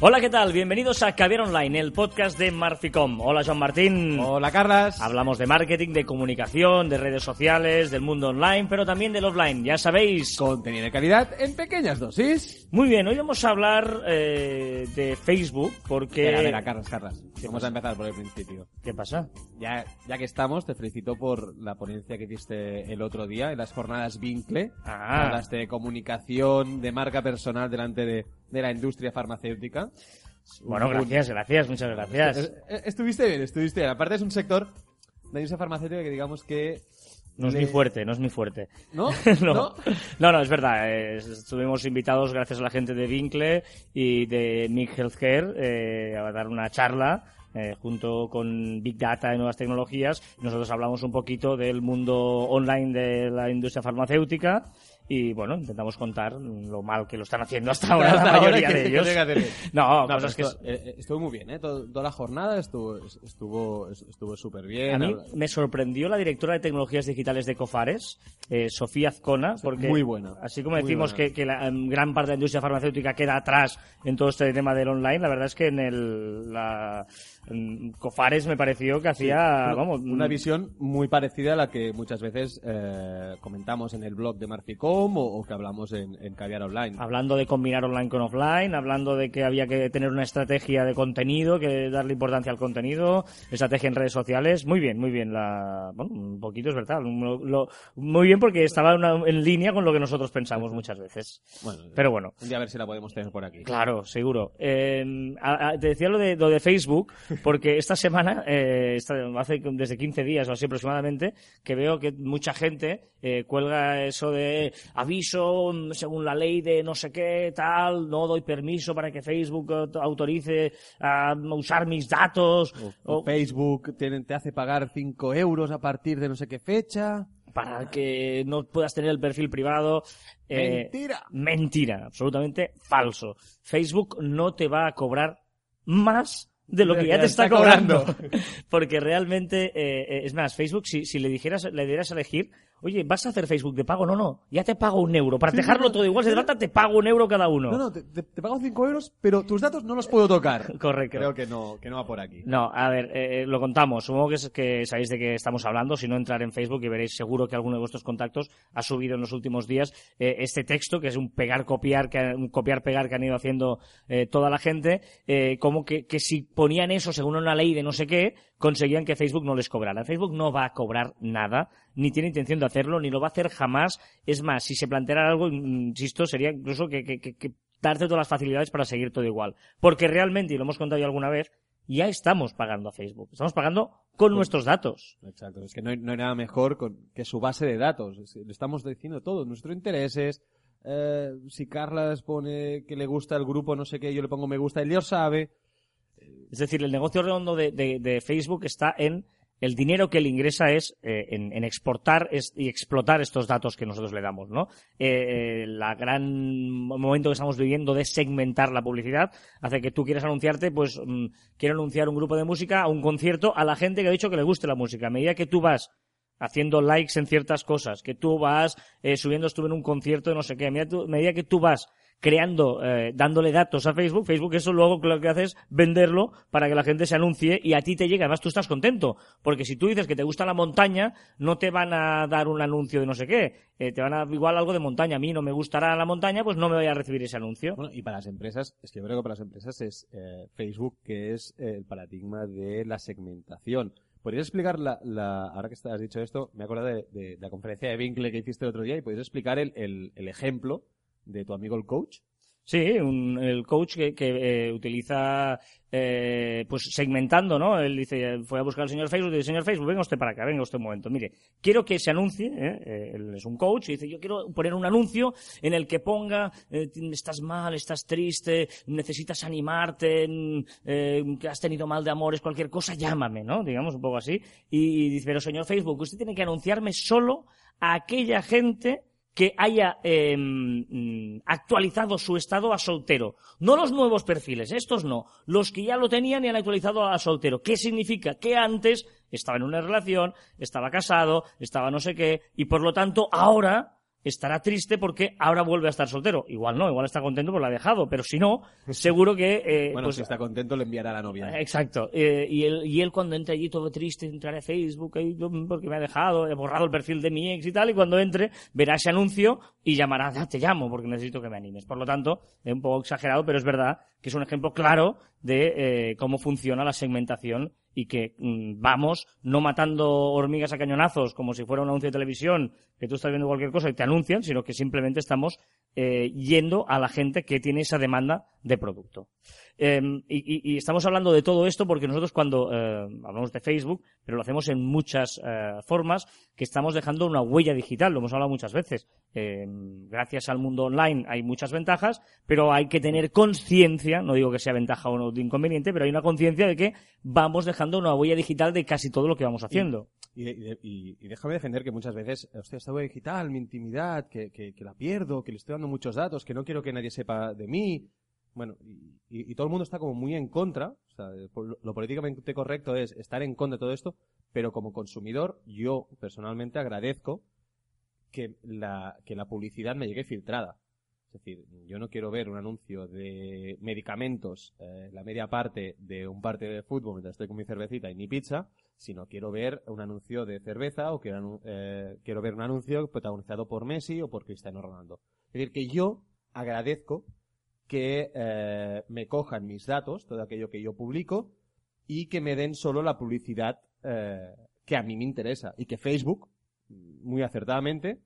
Hola, ¿qué tal? Bienvenidos a Caviar Online, el podcast de Marficom. Hola, Joan Martín. Hola, Carlas. Hablamos de marketing, de comunicación, de redes sociales, del mundo online, pero también del offline. Ya sabéis. Contenido de calidad en pequeñas dosis. Muy bien, hoy vamos a hablar eh, de Facebook porque... Espera, espera, Carlas, Carlas. Vamos a empezar por el principio. ¿Qué pasa? Ya, ya que estamos, te felicito por la ponencia que hiciste el otro día en las jornadas Vincle. Ah. Hablaste de comunicación, de marca personal delante de, de la industria farmacéutica. Bueno, gracias, gracias, muchas gracias. Eh, eh, Estuviste bien, estuviste bien. Aparte es un sector de la industria farmacéutica que digamos que... No es le- mi fuerte, no es mi fuerte. ¿No? No, no, no, es verdad. eh, estuvimos invitados gracias a la gente de Vincle y de Mick Healthcare eh, a dar una charla eh, junto con Big Data y nuevas tecnologías. Nosotros hablamos un poquito del mundo online de la industria farmacéutica y bueno, intentamos contar lo mal que lo están haciendo hasta ahora Hasta la mayoría que- de ellos. que. No, No, cosas que eh, eh, estuvo muy bien, ¿eh? Toda la jornada estuvo estuvo estuvo súper bien. A mí me sorprendió la directora de tecnologías digitales de Cofares, eh, Sofía Azcona, porque muy buena, así como muy decimos buena. que, que la em, gran parte de la industria farmacéutica queda atrás en todo este tema del online, la verdad es que en el la, en Cofares me pareció que hacía, vamos, una mm, visión muy parecida a la que muchas veces eh, comentamos en el blog de Marficom o, o que hablamos en, en Caviar Online. Hablando de combinar online con offline, hablando de que había que tener una estrategia de contenido, que darle importancia al contenido, estrategia en redes sociales. Muy bien, muy bien. La, bueno, un poquito es verdad. Lo- lo- muy bien porque estaba una- en línea con lo que nosotros pensamos muchas veces. Bueno, Pero bueno. un día a ver si la podemos tener por aquí. Claro, seguro. Eh, a- a- te decía lo de, lo de Facebook, porque esta semana, eh, esta- hace desde 15 días o así aproximadamente, que veo que mucha gente eh, cuelga eso de aviso según la ley de no sé qué, tal, no doy permiso para que Facebook autorice a usar mis datos. O o- Facebook te, te hace pagar 5 euros a partir de no sé qué fecha. para que no puedas tener el perfil privado. Eh, Mentira. Mentira, absolutamente falso. Facebook no te va a cobrar más de lo que ya te está cobrando. Porque realmente, eh, eh, es más, Facebook, si, si le dijeras, le dieras a elegir, oye, ¿vas a hacer Facebook de pago? No, no, ya te pago un euro. Para Sí, dejarlo no, todo igual, si te no, falta, te pago un euro cada uno. No, no, te, pago 5 euros, pero tus datos no los puedo tocar. Correcto. Creo que no, que no va por aquí. No, a ver, eh, lo contamos. Supongo que, es, que sabéis de qué estamos hablando. Si no, entrar en Facebook y veréis seguro que alguno de vuestros contactos ha subido en los últimos días eh, este texto, que es un pegar-copiar, que, un copiar-pegar que han ido haciendo eh, toda la gente, eh, como que, que si ponían eso según una ley de no sé qué, conseguían que Facebook no les cobrara. Facebook no va a cobrar nada, ni tiene intención de hacerlo, ni lo va a hacer jamás. Es más, si se planteara algo, insisto, sería incluso que, que, que- que darte todas las facilidades para seguir todo igual. Porque realmente, y lo hemos contado ya alguna vez, ya estamos pagando a Facebook. Estamos pagando con nuestros datos. Exacto, es que no hay, no hay nada mejor con- que su base de datos. Es- Le estamos diciendo todo, nuestros intereses. eh, si Carlas pone que le gusta el grupo, no sé qué, yo le pongo me gusta, él ya lo sabe. Es decir, el negocio redondo de, de- de Facebook está en el dinero que él ingresa es eh, en, exportar y explotar estos datos que nosotros le damos, ¿no? Eh, eh, la gran momento que estamos viviendo de segmentar la publicidad hace que tú quieras anunciarte, pues mm, quiero anunciar un grupo de música a un concierto a la gente que ha dicho que le guste la música. A medida que tú vas haciendo likes en ciertas cosas, que tú vas eh, subiendo estuve en un concierto de no sé qué, a medida, tú- a medida que tú vas creando, eh, dándole datos a Facebook, Facebook eso luego lo que hace es venderlo para que la gente se anuncie y a ti te llegue, además tú estás contento, porque si tú dices que te gusta la montaña, no te van a dar un anuncio de no sé qué, eh, te van a igual algo de montaña, a mí no me gustará la montaña, pues no me voy a recibir ese anuncio. Bueno, y para las empresas, es que yo creo que para las empresas es eh, Facebook que es eh, el paradigma de la segmentación. ¿Podrías explicar la, la- ahora que has dicho esto, me acuerdo de, de- la conferencia de Winkle que hiciste el otro día y podrías explicar el, el- el ejemplo de tu amigo el coach? Sí, un- el coach que, que, eh, utiliza, eh, pues segmentando, ¿no? Él dice, fue a buscar al señor Facebook y dice, señor Facebook, venga usted para acá, venga usted un momento. Mire, quiero que se anuncie, ¿eh? Eh, él es un coach y dice, yo quiero poner un anuncio en el que ponga, eh, estás mal, estás triste, necesitas animarte, mm, eh, que has tenido mal de amores, cualquier cosa, llámame, ¿no? Digamos un poco así. Y dice, pero señor Facebook, usted tiene que anunciarme solo a aquella gente que haya eh, mm, actualizado su estado a soltero. No los nuevos perfiles, estos no. Los que ya lo tenían y han actualizado a soltero. ¿Qué significa? Que antes estaba en una relación, estaba casado, estaba no sé qué, y por lo tanto ahora estará triste porque ahora vuelve a estar soltero. Igual no, igual está contento porque lo ha dejado, pero si no, seguro que... Eh, bueno, pues, si está contento le enviará a la novia. Exacto. Eh, y, él, y él cuando entre allí todo triste, entrará a Facebook porque me ha dejado, he borrado el perfil de mi ex y tal, y cuando entre verá ese anuncio y llamará, ah, te llamo porque necesito que me animes. Por lo tanto, es un poco exagerado, pero es verdad que es un ejemplo claro de eh, cómo funciona la segmentación y que mm, vamos no matando hormigas a cañonazos como si fuera un anuncio de televisión que tú estás viendo cualquier cosa y te anuncian, sino que simplemente estamos eh, yendo a la gente que tiene esa demanda de producto. Eh, y, y, estamos hablando de todo esto porque nosotros cuando eh, hablamos de Facebook, pero lo hacemos en muchas eh, formas, que estamos dejando una huella digital, lo hemos hablado muchas veces. Em, gracias al mundo online hay muchas ventajas, pero hay que tener conciencia, no digo que sea ventaja o no de inconveniente, pero hay una conciencia de que vamos dejando una huella digital de casi todo lo que vamos haciendo. Y, y, y déjame defender que muchas veces, hostia, esta huella digital, mi intimidad, que, que, que la pierdo, que le estoy dando muchos datos, que no quiero que nadie sepa de mí, bueno, y, y, todo el mundo está como muy en contra, o sea, lo, lo, políticamente correcto es estar en contra de todo esto, pero como consumidor, yo personalmente agradezco que la, que la publicidad me llegue filtrada. Es decir, yo no quiero ver un anuncio de medicamentos, eh, la media parte de un partido de fútbol mientras estoy con mi cervecita y mi pizza, sino quiero ver un anuncio de cerveza o quiero, eh, quiero ver un anuncio protagonizado por Messi o por Cristiano Ronaldo. Es decir, que yo agradezco que eh, me cojan mis datos, todo aquello que yo publico, y que me den solo la publicidad eh, que a mí me interesa. Y que Facebook, muy acertadamente,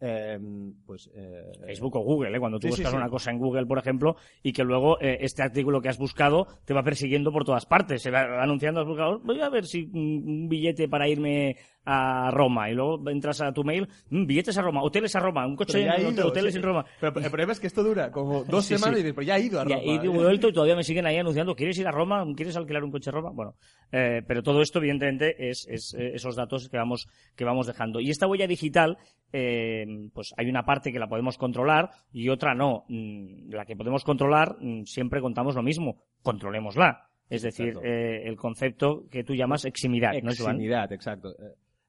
eh, pues eh, Facebook o Google, ¿eh? cuando tú sí, buscas sí, sí. una cosa en Google, por ejemplo, y que luego eh, este artículo que has buscado te va persiguiendo por todas partes, se va anunciando, has buscado, voy a ver si un billete para irme a Roma y luego entras a tu mail, mmm, billetes a Roma, hoteles a Roma, un coche en hoteles en Roma. Pero el problema es que esto dura como dos semanas y dices, pero ya he ido a Roma. Y, y vuelto y todavía me siguen ahí anunciando, ¿quieres ir a Roma? ¿Quieres alquilar un coche a Roma? Bueno, eh, pero todo esto evidentemente es, es eh, esos datos que vamos, que vamos dejando. Y esta huella digital, eh, pues hay una parte que la podemos controlar y otra no. Mm, la que podemos controlar, mm, siempre contamos lo mismo, controlémosla. Es decir, eh, el concepto que tú llamas eximidad, eximidad ¿no, Eximidad, exacto.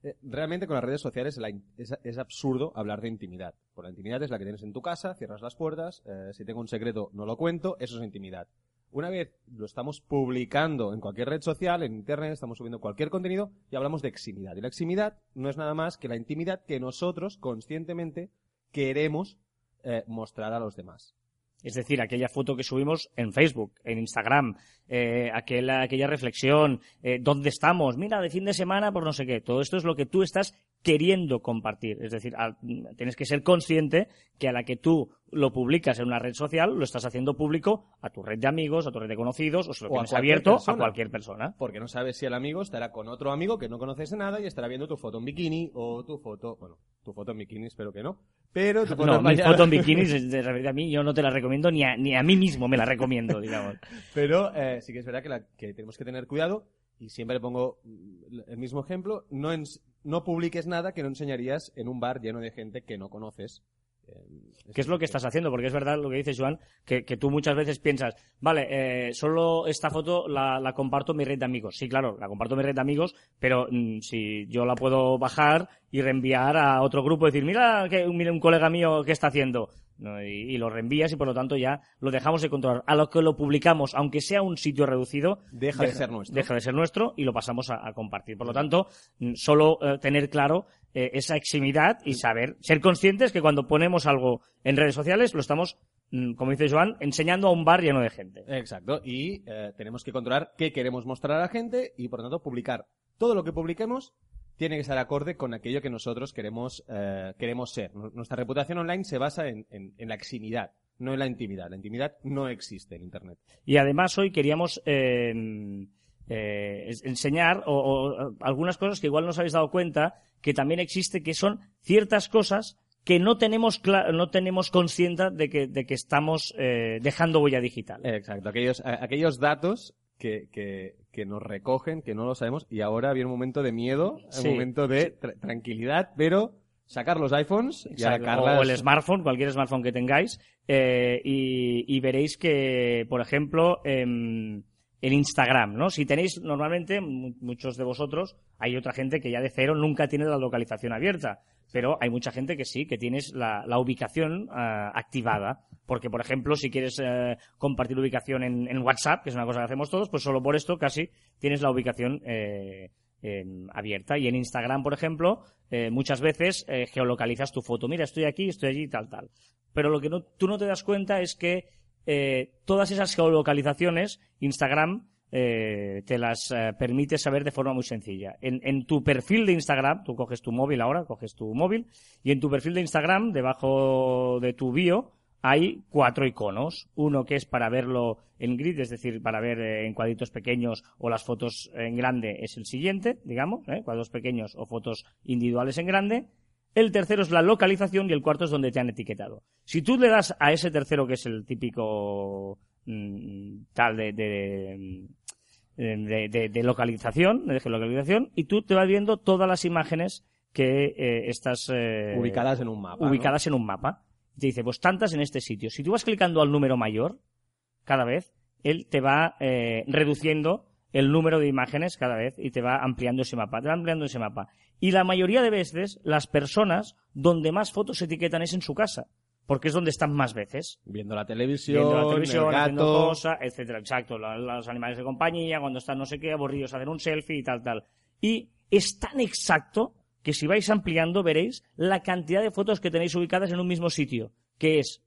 Eh, realmente con las redes sociales es, absurdo hablar de intimidad. Por la intimidad es la que tienes en tu casa, cierras las puertas, eh, si tengo un secreto no lo cuento, eso es intimidad. Una vez lo estamos publicando en cualquier red social, en internet, estamos subiendo cualquier contenido y hablamos de eximidad. Y la eximidad no es nada más que la intimidad que nosotros conscientemente queremos eh, mostrar a los demás. Es decir, aquella foto que subimos en Facebook, en Instagram, eh, aquella, aquella reflexión, eh, ¿dónde estamos? Mira, de fin de semana, por no sé qué. Todo esto es lo que tú estás queriendo compartir. Es decir, tienes que ser consciente que a la que tú lo publicas en una red social, lo estás haciendo público a tu red de amigos, a tu red de conocidos, o se lo o tienes abierto persona. a cualquier persona. Porque no sabes si el amigo estará con otro amigo que no conoces nada y estará viendo tu foto en bikini o tu foto, bueno, tu foto en bikini espero que no, pero tu foto no, mi foto en bikini, de a mí, yo no te la recomiendo ni a, ni a mí mismo me la recomiendo, digamos. pero eh, sí que es verdad que, la, que tenemos que tener cuidado y siempre le pongo el mismo ejemplo, no, no publiques nada que no enseñarías en un bar lleno de gente que no conoces. ¿Qué es lo que estás haciendo? Porque es verdad lo que dice Joan, que, que tú muchas veces piensas, vale, eh, solo esta foto la, la, comparto en mi red de amigos. Sí, claro, la comparto en mi red de amigos, pero mmm, si yo la puedo bajar y reenviar a otro grupo, decir, mira, que, mira un colega mío que está haciendo. ¿No? Y, y, lo reenvías y por lo tanto ya lo dejamos de controlar. A lo que lo publicamos, aunque sea un sitio reducido, deja, deja de ser nuestro. Deja de ser nuestro y lo pasamos a, a compartir. Por lo tanto, solo eh, tener claro eh, esa eximidad y saber, ser conscientes que cuando ponemos algo en redes sociales lo estamos como dice Joan, enseñando a un bar lleno de gente. Exacto, y eh, tenemos que controlar qué queremos mostrar a la gente y por lo tanto publicar todo lo que publiquemos tiene que estar acorde con aquello que nosotros queremos, eh, queremos ser. Nuestra reputación online se basa en, en, en, la eximidad, no en la intimidad. La intimidad no existe en Internet. Y además hoy queríamos eh, eh, enseñar o, o, algunas cosas que igual no os habéis dado cuenta que también existe, que son ciertas cosas que no tenemos no tenemos consciente de que, de que estamos eh, dejando huella digital. Exacto, aquellos, aquellos datos que, que, que, nos recogen, que no lo sabemos, y ahora viene un momento de miedo, sí. un momento de tra tranquilidad, pero sacar los iPhones y sacarlas... o el smartphone, cualquier smartphone que tengáis, eh, y, y, veréis que, por ejemplo, eh, el Instagram, ¿no? Si tenéis, normalmente, muchos de vosotros, hay otra gente que ya de cero nunca tiene la localización abierta. pero hay mucha gente que sí, que tienes la, la ubicación ah, activada. Porque, por ejemplo, si quieres eh, compartir ubicación en, WhatsApp, que es una cosa que hacemos todos, pues solo por esto casi tienes la ubicación eh, em, abierta. Y en Instagram, por ejemplo, eh, muchas veces geolocalizas tu foto. Mira, estoy aquí, estoy allí, tal, tal. Pero lo que no, tú no te das cuenta es que eh, todas esas geolocalizaciones, Instagram eh, te las eh, permite saber de forma muy sencilla. En, en tu perfil de Instagram, tú coges tu móvil ahora, coges tu móvil, y en tu perfil de Instagram, debajo de tu bio, hay cuatro iconos. Uno que es para verlo en grid, es decir, para ver eh, en cuadritos pequeños o las fotos en grande es el siguiente, digamos, ¿eh? cuadros pequeños o fotos individuales en grande. El tercero es la localización y el cuarto es donde te han etiquetado. Si tú le das a ese tercero, que es el típico mm, tal de, de, de, de- de localización, de geolocalización, y tú te vas viendo todas las imágenes que eh, estás eh, Ubicadas en un mapa. ¿no? ubicadas en un mapa. Y te dice, pues tantas en este sitio. Si tú vas clicando al número mayor, cada vez, él te va eh, reduciendo el número de imágenes cada vez y te va ampliando ese mapa, te va ampliando ese mapa. Y la mayoría de veces, las personas donde más fotos se etiquetan es en su casa, porque es donde están más veces. Viendo la televisión, Viendo la televisión, el haciendo cosas, etcétera. Exacto, los animales de compañía, cuando están no sé qué, aburridos, hacen un selfie y tal, tal. Y es tan exacto que si vais ampliando veréis la cantidad de fotos que tenéis ubicadas en un mismo sitio, que es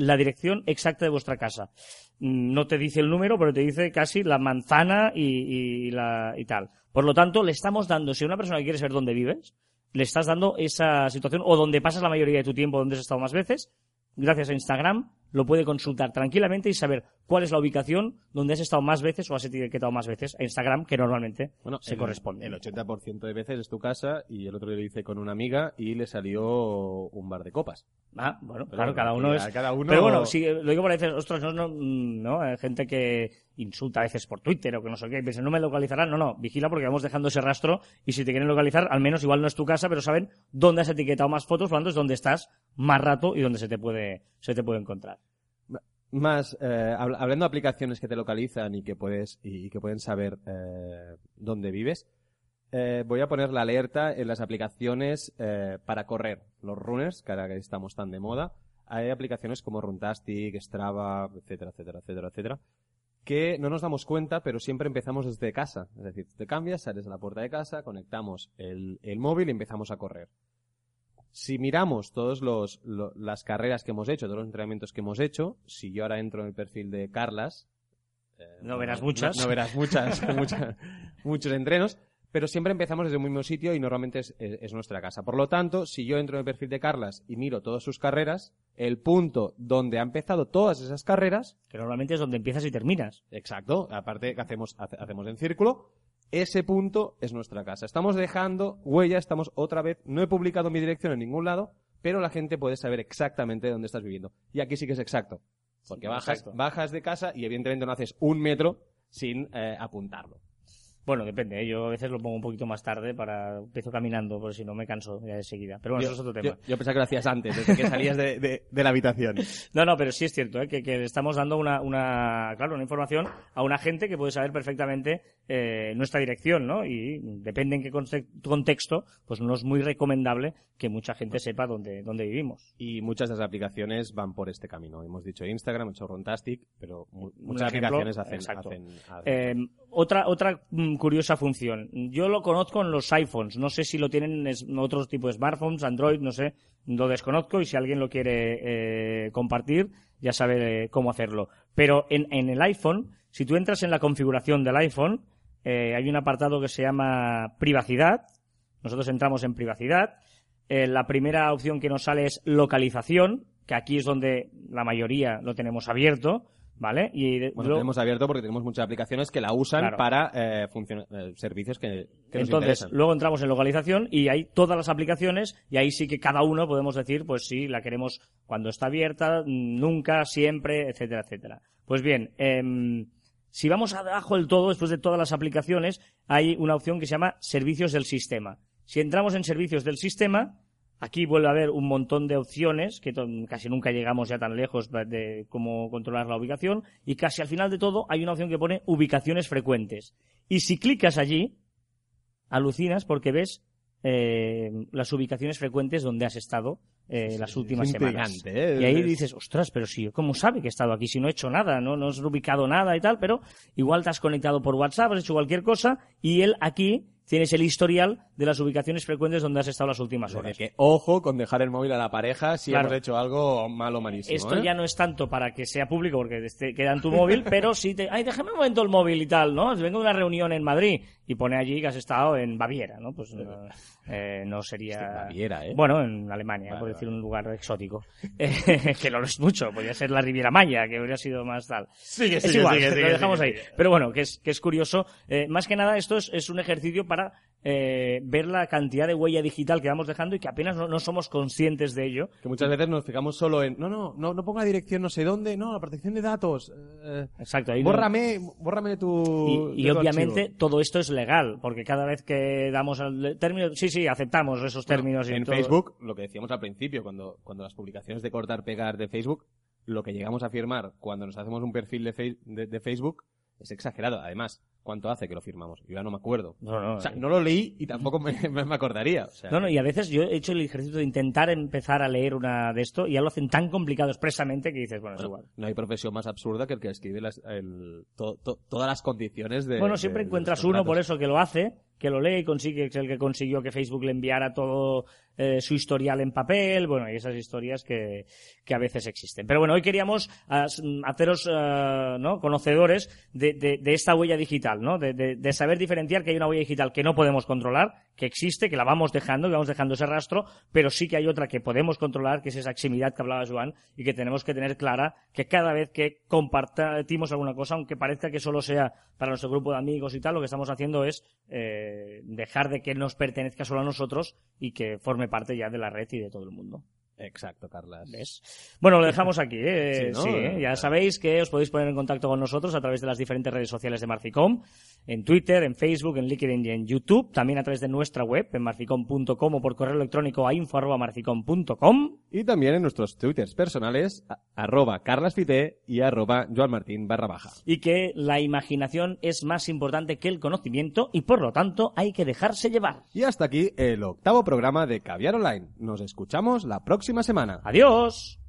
la dirección exacta de vuestra casa. Mm, No te dice el número, pero te dice casi la manzana y, y la, y tal. Por lo tanto, le estamos dando, si una persona que quiere saber dónde vives, le estás dando esa situación, o donde pasas la mayoría de tu tiempo, donde has estado más veces, gracias a Instagram, lo puede consultar tranquilamente y saber cuál es la ubicación donde has estado más veces o has etiquetado más veces a Instagram, que normalmente Bueno, se el, corresponde. El 80% de veces es tu casa y el otro día lo hice con una amiga y le salió un bar de copas. Ah, bueno, Pero claro, cada uno es... cada uno- Pero bueno, si lo digo por veces, ostras, no, no, mm, no, hay gente que insulta a veces por Twitter o que no sé qué, y piensa, no me localizarán, no, no, vigila porque vamos dejando ese rastro y si te quieren localizar, al menos igual no es tu casa, pero saben dónde has etiquetado más fotos, por lo tanto es donde estás más rato y donde se te puede, se te puede encontrar. Más, eh, habl- hablando de aplicaciones que te localizan y que puedes y, y que pueden saber eh, dónde vives, eh, voy a poner la alerta en las aplicaciones eh, para correr, los runners, que ahora que estamos tan de moda. Hay aplicaciones como Runtastic, Strava, etcétera, etcétera, etcétera, etcétera, que no nos damos cuenta, pero siempre empezamos desde casa. Es decir, te cambias, sales a la puerta de casa, conectamos el, el móvil y empezamos a correr. Si miramos todas las carreras que hemos hecho, todos los entrenamientos que hemos hecho, si yo ahora entro en el perfil de Carlas, eh, No verás muchas. No, no verás muchas, muchas- muchos entrenos, pero siempre empezamos desde el mismo sitio y normalmente es, es- es nuestra casa. Por lo tanto, si yo entro en el perfil de Carlas y miro todas sus carreras, el punto donde ha empezado todas esas carreras, Que normalmente es donde empiezas y terminas. exacto, aparte que hacemos, hace- hacemos en círculo, ese punto es nuestra casa. Estamos dejando huella, estamos otra vez, no he publicado mi dirección en ningún lado, pero la gente puede saber exactamente dónde estás viviendo. Y aquí sí que es exacto. Porque Sí, bajas, exacto. bajas de casa y evidentemente no haces un metro sin eh, apuntarlo. Bueno, depende, ¿eh? yo a veces lo pongo un poquito más tarde para empiezo caminando, porque si no me canso ya de seguida. Pero bueno, yo, eso es otro tema. yo- yo pensaba que lo hacías antes, desde que salías de, de- de la habitación. No, no, pero sí es cierto, ¿eh? que, que le estamos dando una, una, claro, una información a una gente que puede saber perfectamente eh, nuestra dirección, ¿no? Y depende en qué conte- contexto, pues no es muy recomendable que mucha gente sepa dónde, dónde vivimos. Y muchas de las aplicaciones van por este camino. Hemos dicho Instagram, hemos dicho Runtastic, pero mu- muchas ejemplo, aplicaciones hacen- hacen- Eh, otra otra mm, curiosa función. Yo lo conozco en los iPhones. No sé si lo tienen en otros tipos de smartphones, Android, no sé. Lo desconozco y si alguien lo quiere eh, compartir, ya sabe cómo hacerlo. Pero en, en el iPhone, si tú entras en la configuración del iPhone, eh, hay un apartado que se llama privacidad. Nosotros entramos en privacidad. Eh, la primera opción que nos sale es localización, que aquí es donde la mayoría lo tenemos abierto, ¿vale? Y de- Bueno, luego- tenemos abierto porque tenemos muchas aplicaciones que la usan Claro. para eh, eh, servicios que, que nos Entonces, interesan. luego entramos en localización y hay todas las aplicaciones y ahí sí que cada uno podemos decir, pues sí, la queremos cuando está abierta, nunca, siempre, etcétera, etcétera. Pues bien, em, si vamos abajo del todo, después de todas las aplicaciones, hay una opción que se llama servicios del sistema. Si entramos en servicios del sistema, aquí vuelve a haber un montón de opciones, que casi nunca llegamos ya tan lejos de- de cómo controlar la ubicación, y casi al final de todo hay una opción que pone ubicaciones frecuentes. Y si clicas allí, alucinas porque ves eh, las ubicaciones frecuentes donde has estado eh, las últimas es semanas. ¿eh? Y ahí Es- dices, ostras, pero sí, ¿cómo sabe que he estado aquí? Si no he hecho nada, no, no has ubicado nada y tal, pero igual te has conectado por WhatsApp, has hecho cualquier cosa y él aquí tienes el historial de las ubicaciones frecuentes donde has estado las últimas horas. que ojo con dejar el móvil a la pareja si Claro. hemos hecho algo malo malísimo. Esto ¿eh? ya no es tanto para que sea público porque esté- queda en tu móvil, pero sí te, ay, déjame un momento el móvil y tal, ¿no? Vengo de una reunión en Madrid y pone allí que has estado en Baviera, ¿no? Pues no, eh, no sería... Hostia, Baviera, ¿eh? Bueno, en Alemania, Vale, por vale. decir un lugar exótico. Eh, que no lo es mucho, podría ser la Riviera Maya, que habría sido más tal. Sigue, es sigue, igual, sigue, lo sigue, dejamos ahí. Pero bueno, que es, que es curioso. Eh, más que nada, esto es, es un ejercicio para eh, ver la cantidad de huella digital que vamos dejando y que apenas no, no somos conscientes de ello. Que muchas veces nos fijamos solo en, no, no, no, no ponga dirección no sé dónde, no, la protección de datos. eh, Exacto. ahí no- bórrame, bórrame tu. Y, y de tu obviamente archivo. todo esto es legal, porque cada vez que damos al término, sí, sí, aceptamos esos términos. y en todo. Facebook, lo que decíamos al principio, cuando, cuando las publicaciones de cortar pegar de Facebook, lo que llegamos a firmar cuando nos hacemos un perfil de, Fei- de- de Facebook es exagerado. Además, ¿cuánto hace que lo firmamos? Yo ya no me acuerdo. No, no, O sea, eh. no lo leí y tampoco me, me- acordaría. O sea, No, no, y a veces yo he hecho el ejercicio de intentar empezar a leer una de esto y ya lo hacen tan complicado expresamente que dices, bueno, es bueno, igual. no hay profesión más absurda que el que escribe las- el- to- to- todas las condiciones de. Bueno, siempre de encuentras uno por eso que lo hace, que lo lee y consigue, es el que consiguió que Facebook le enviara todo eh, su historial en papel, bueno, y esas historias que, que a veces existen. Pero bueno, hoy queríamos as- haceros eh, ¿no? conocedores de, de- de esta huella digital, ¿no? De, de- de saber diferenciar que hay una huella digital que no podemos controlar, que existe, que la vamos dejando, que vamos dejando ese rastro, pero sí que hay otra que podemos controlar, que es esa eximidad que hablaba Joan, y que tenemos que tener clara que cada vez que compartimos alguna cosa, aunque parezca que solo sea para nuestro grupo de amigos y tal, lo que estamos haciendo es eh, dejar de que nos pertenezca solo a nosotros y que forme parte ya de la red y de todo el mundo. Exacto, Carlas. ¿Ves? Bueno, lo dejamos aquí. ¿eh? Sí, ¿no? Sí, ¿eh? Ya sabéis que os podéis poner en contacto con nosotros a través de las diferentes redes sociales de Marficom, en Twitter, en Facebook, en LinkedIn y en YouTube, también a través de nuestra web, en marficom.com o por correo electrónico a info.marficom.com. Y también en nuestros twitters personales, a- arroba carlasfite y arroba joanmartin barra baja. y que la imaginación es más importante que el conocimiento y por lo tanto hay que dejarse llevar. Y hasta aquí el octavo programa de Caviar Online. Nos escuchamos la semana. Adiós.